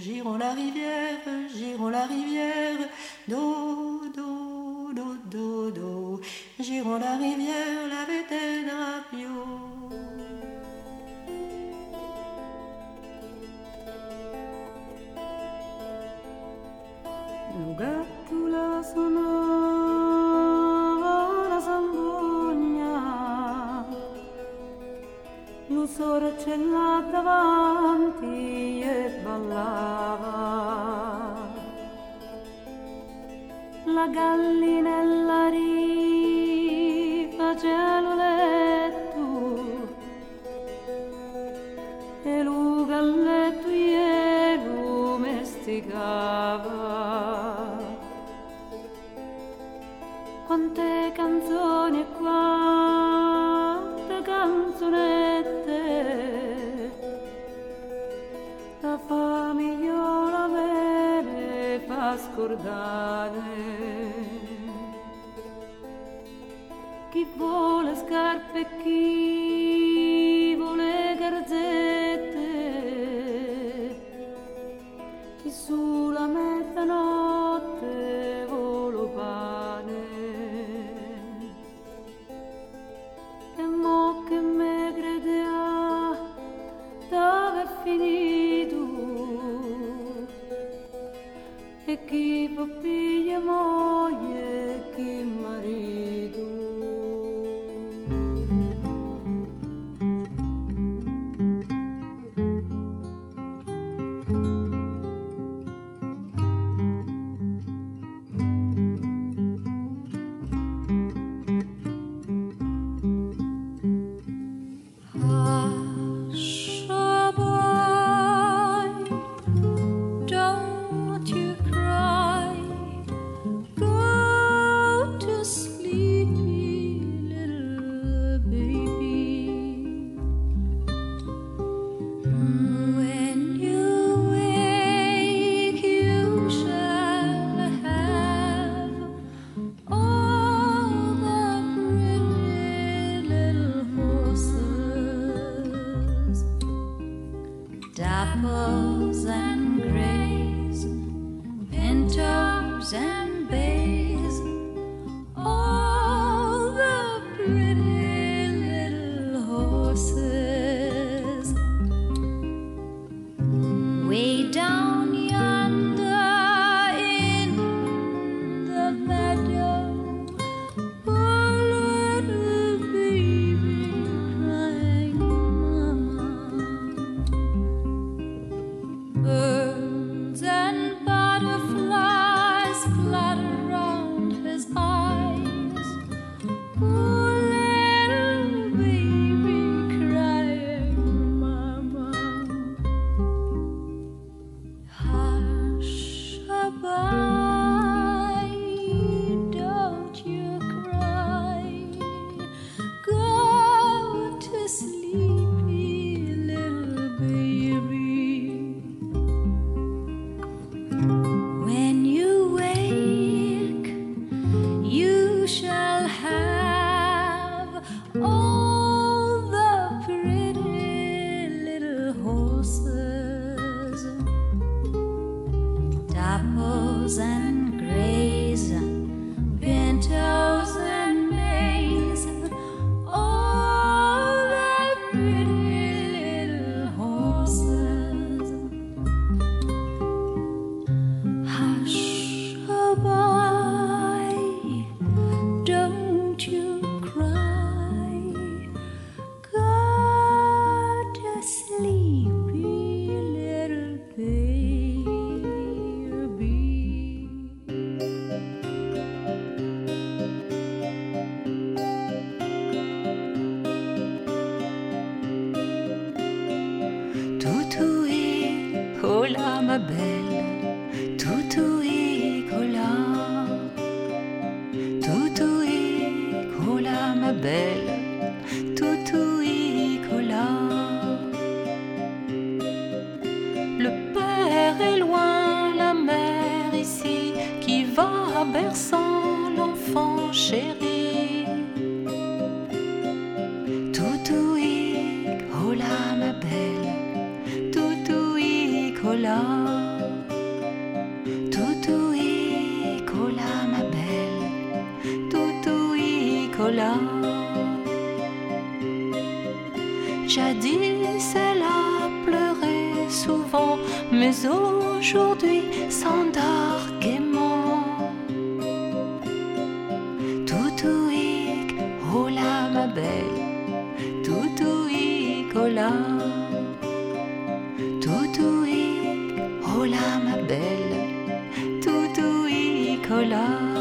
Girons la rivière, girons la rivière dapples and Toutouic,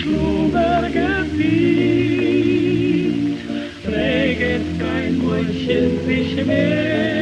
Schluberger Beat, präget kein Mäulchen sich mehr.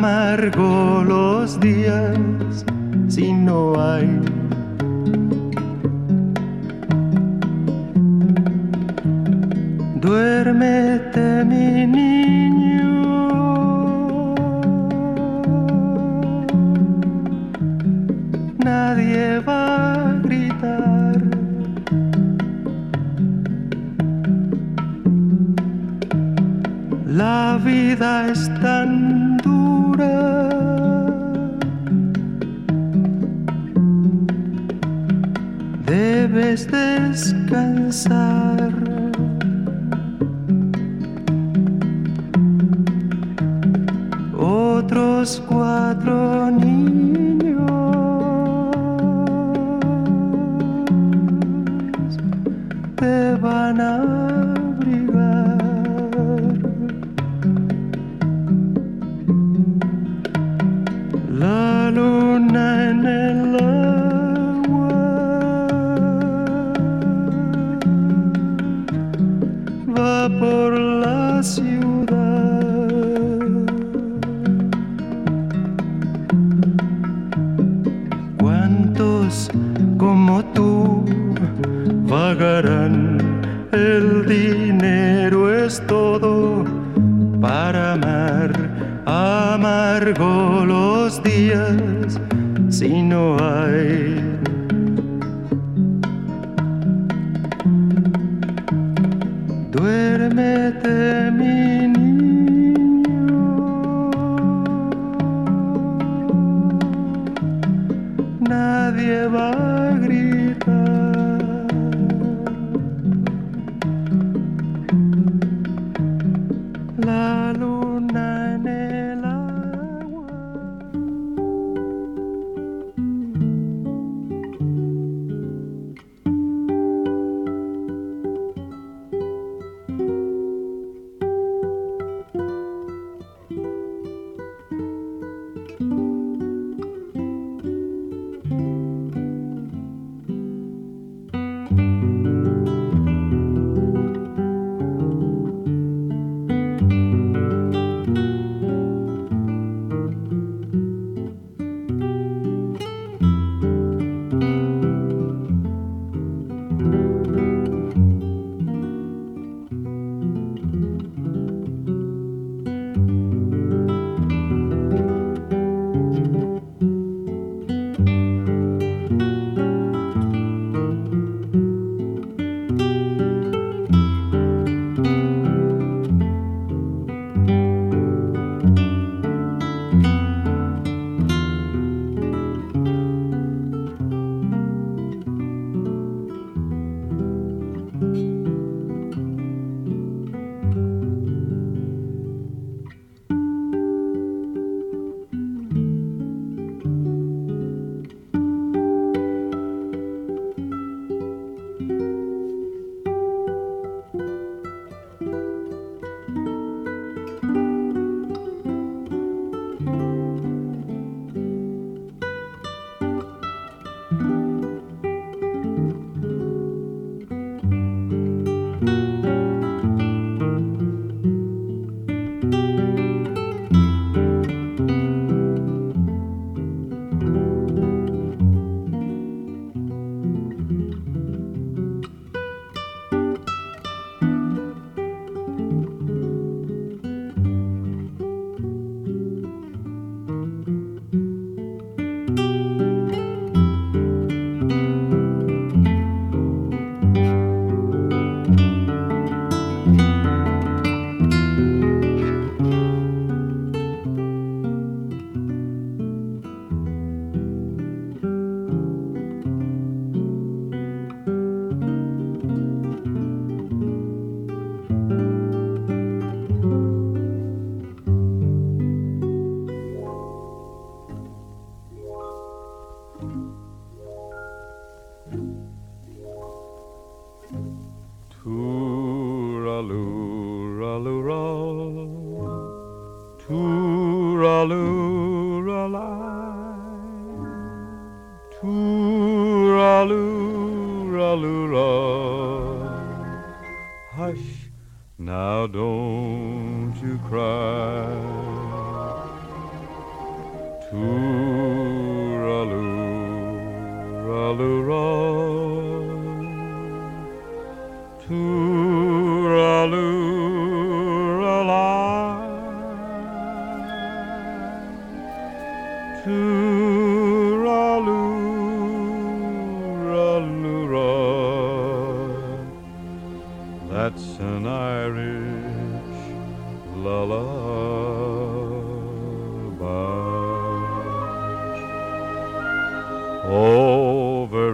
amargo los días si no hay. Duérmete, mi niño.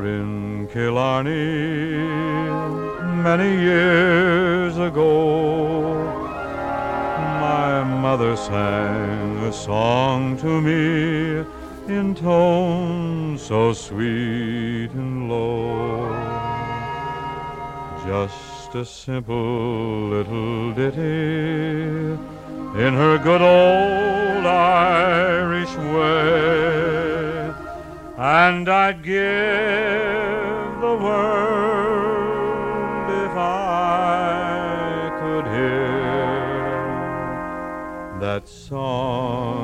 In Killarney, many years ago, my mother sang a song to me in tones so sweet and low. Just a simple little ditty in her good old Irish way. And I'd give the world if I could hear that song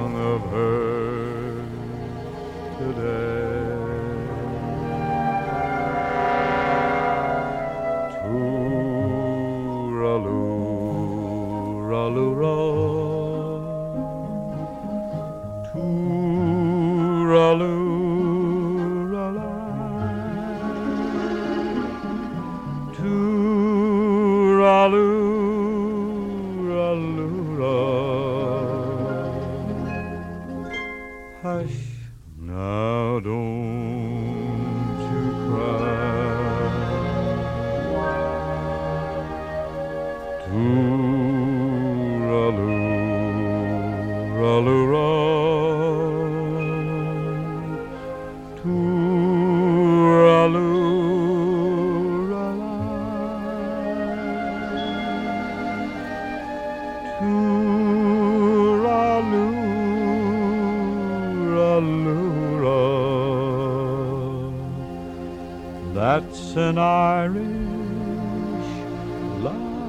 Irish lullaby.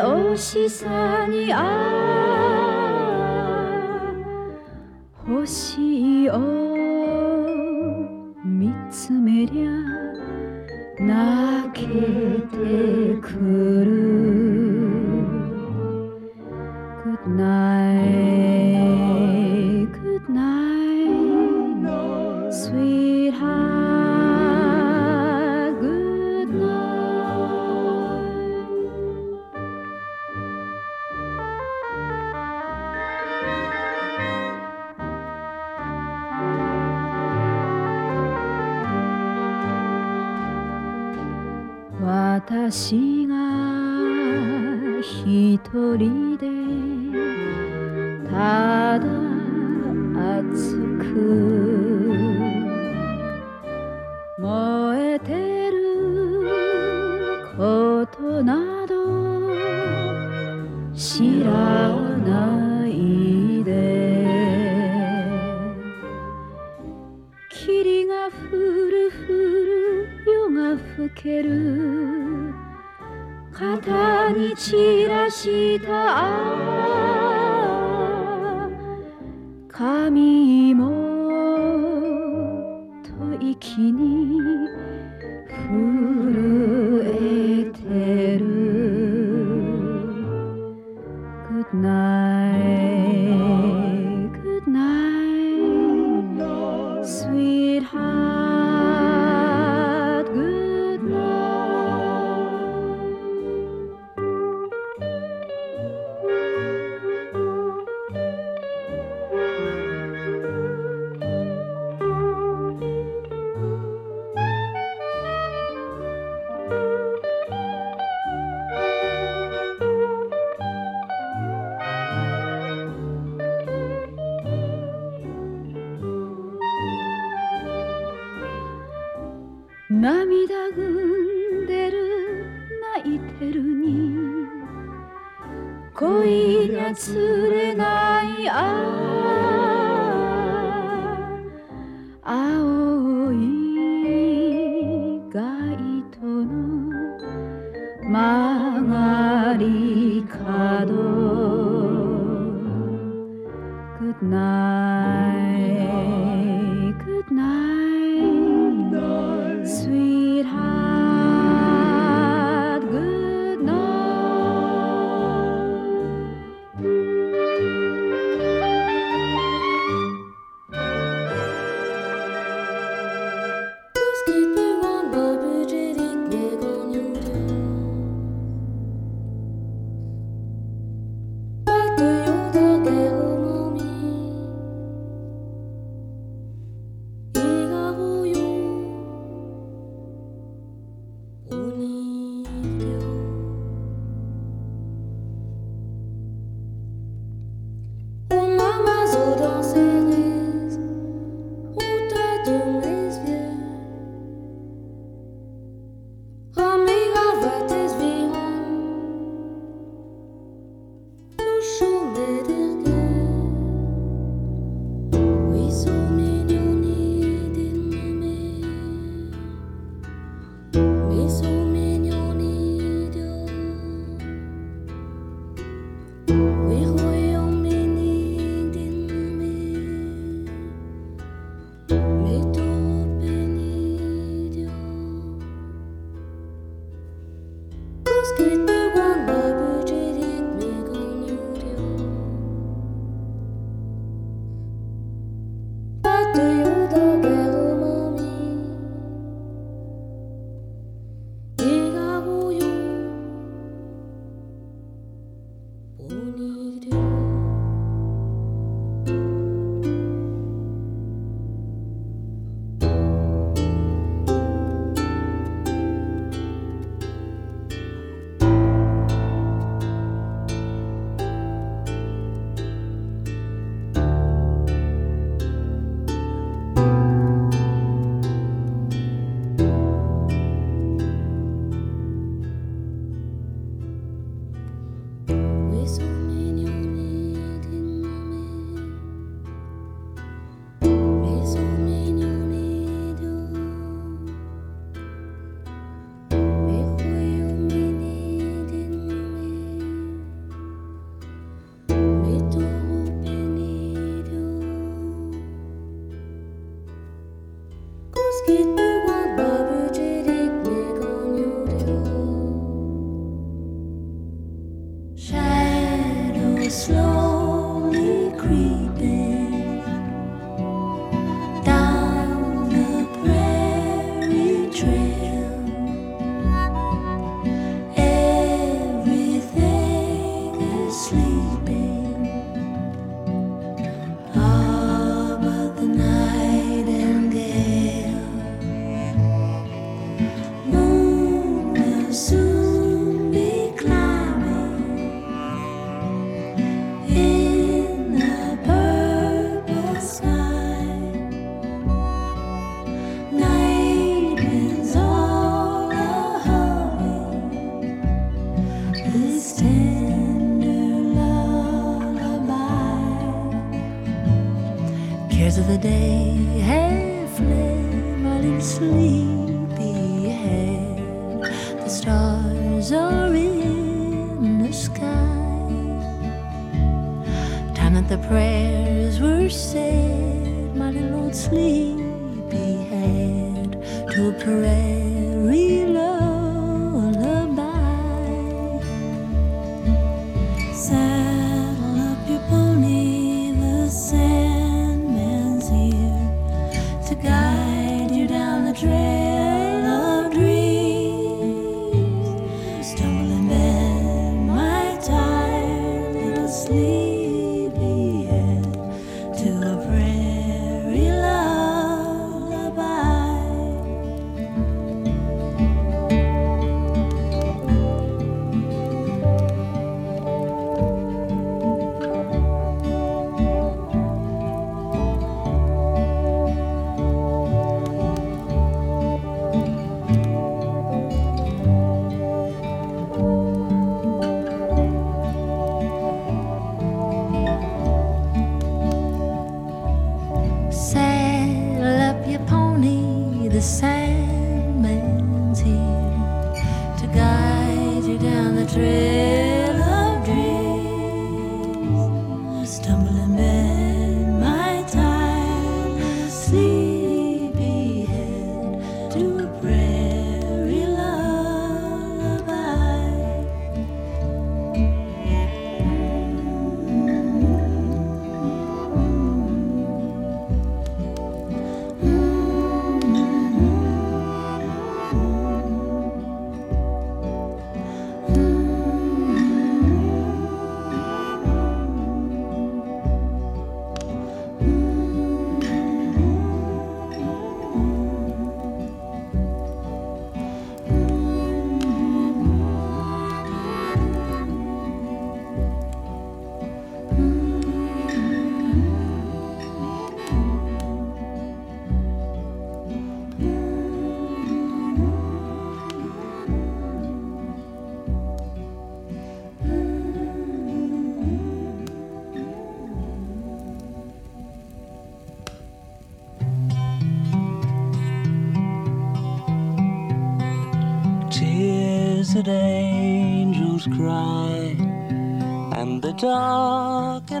おしさにある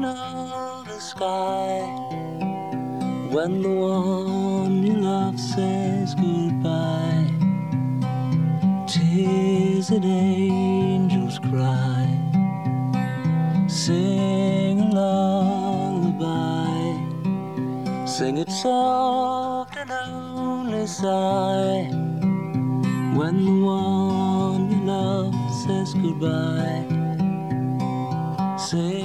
the sky when the one you love says goodbye. Tis an angel's cry. Sing a lullaby. Sing it soft and only sigh when the one you love says goodbye. Sing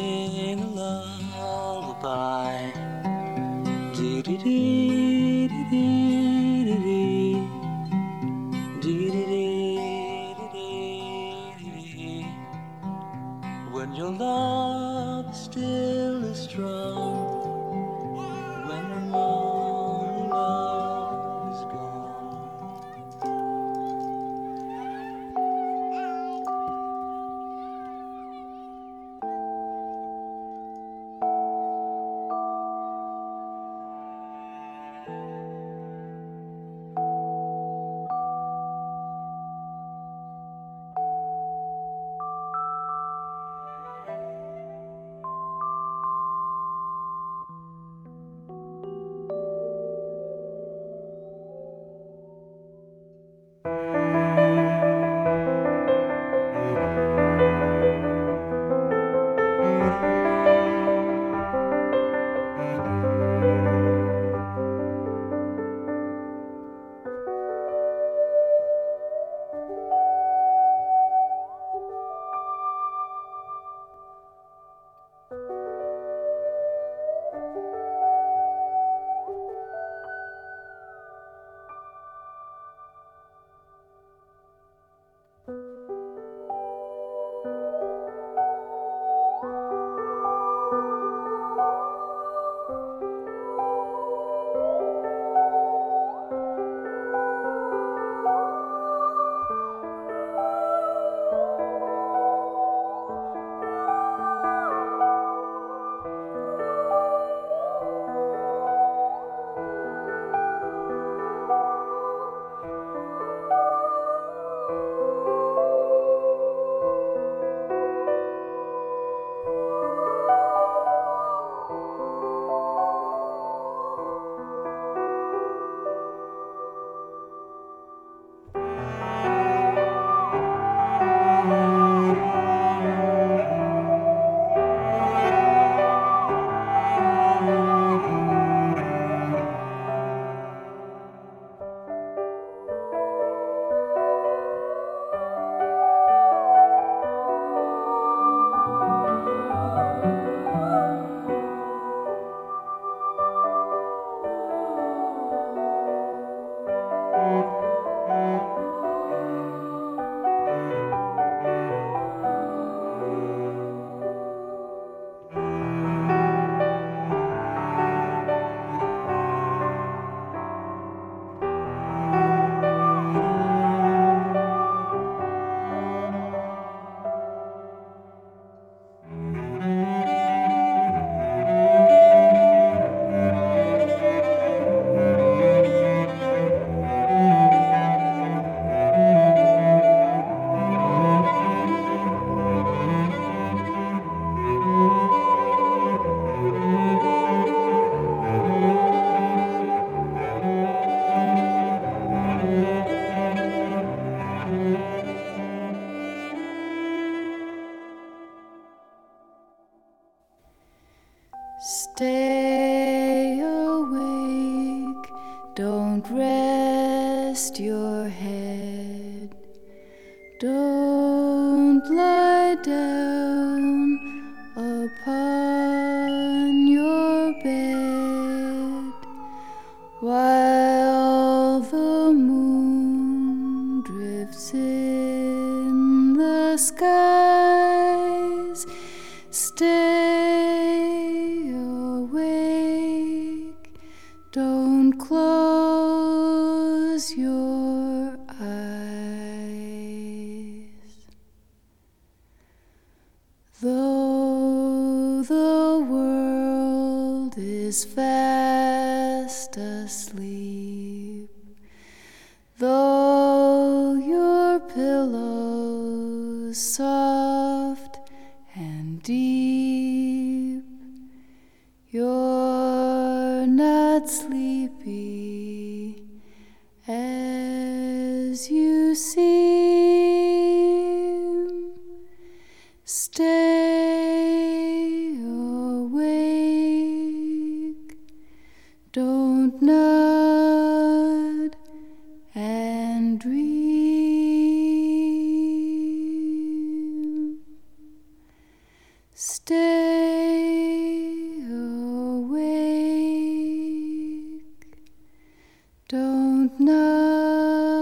Don't nod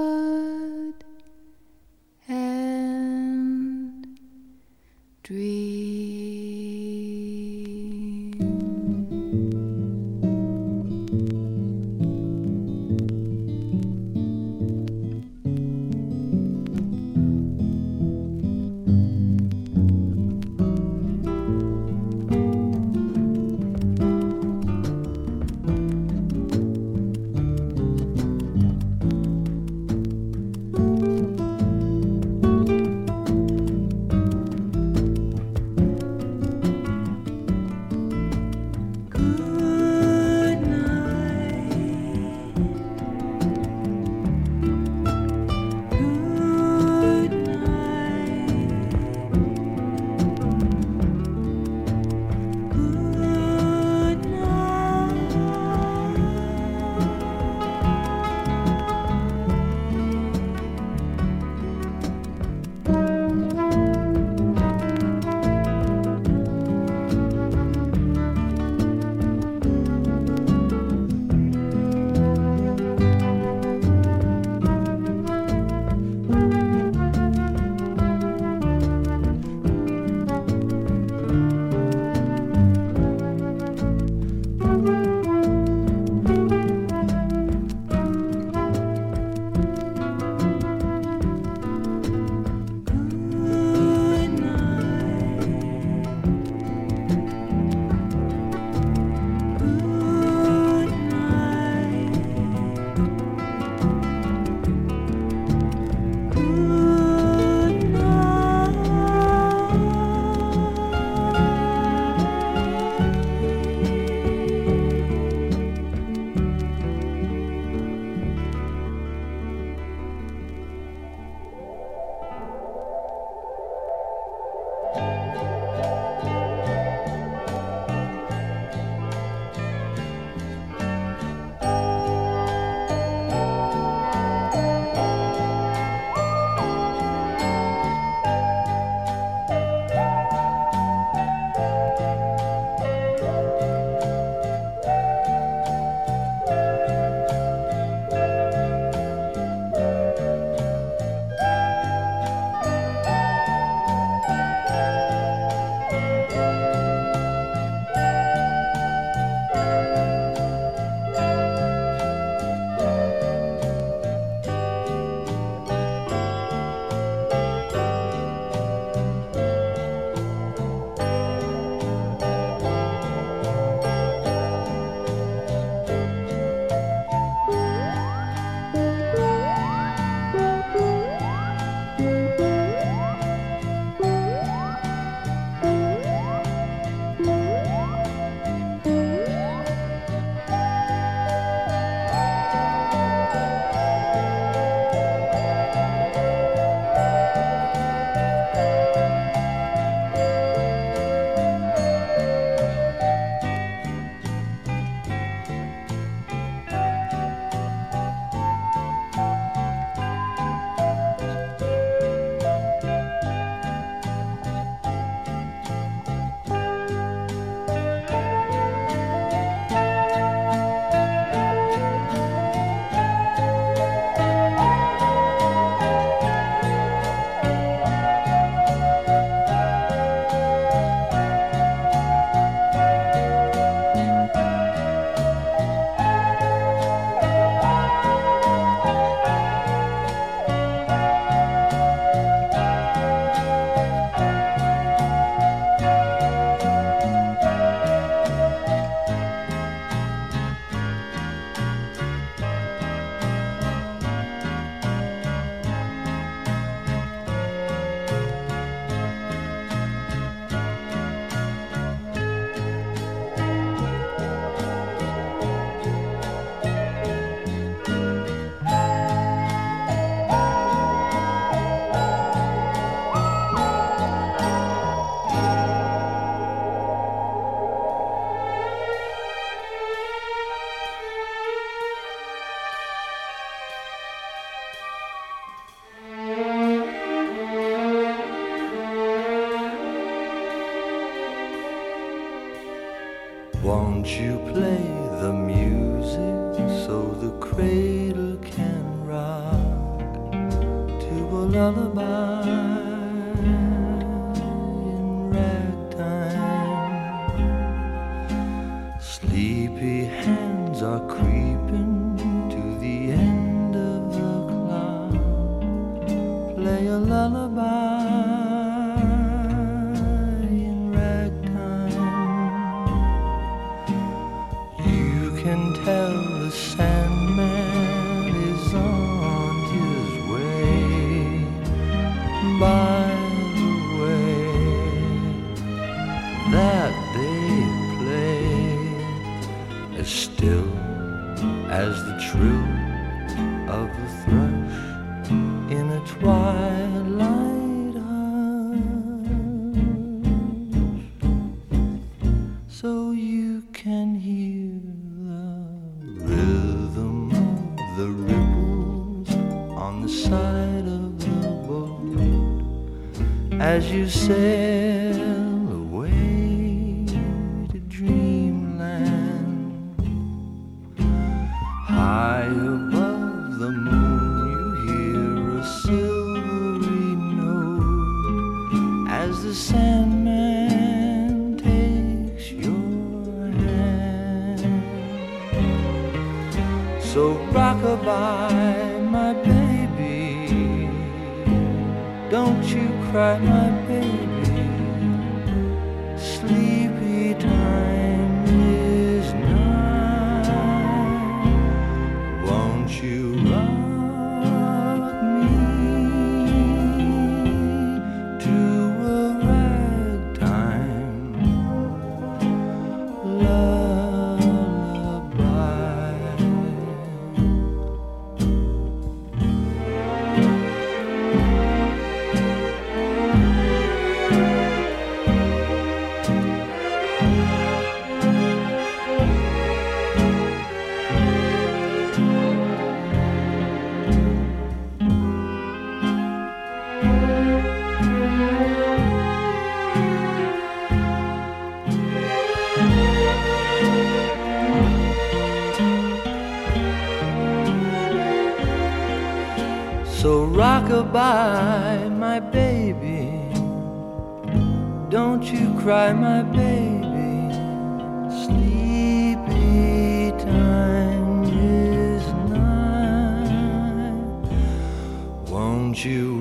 and dream. As Rockabye, my baby. Don't you cry, my baby. Sleepy time is nigh. Won't you?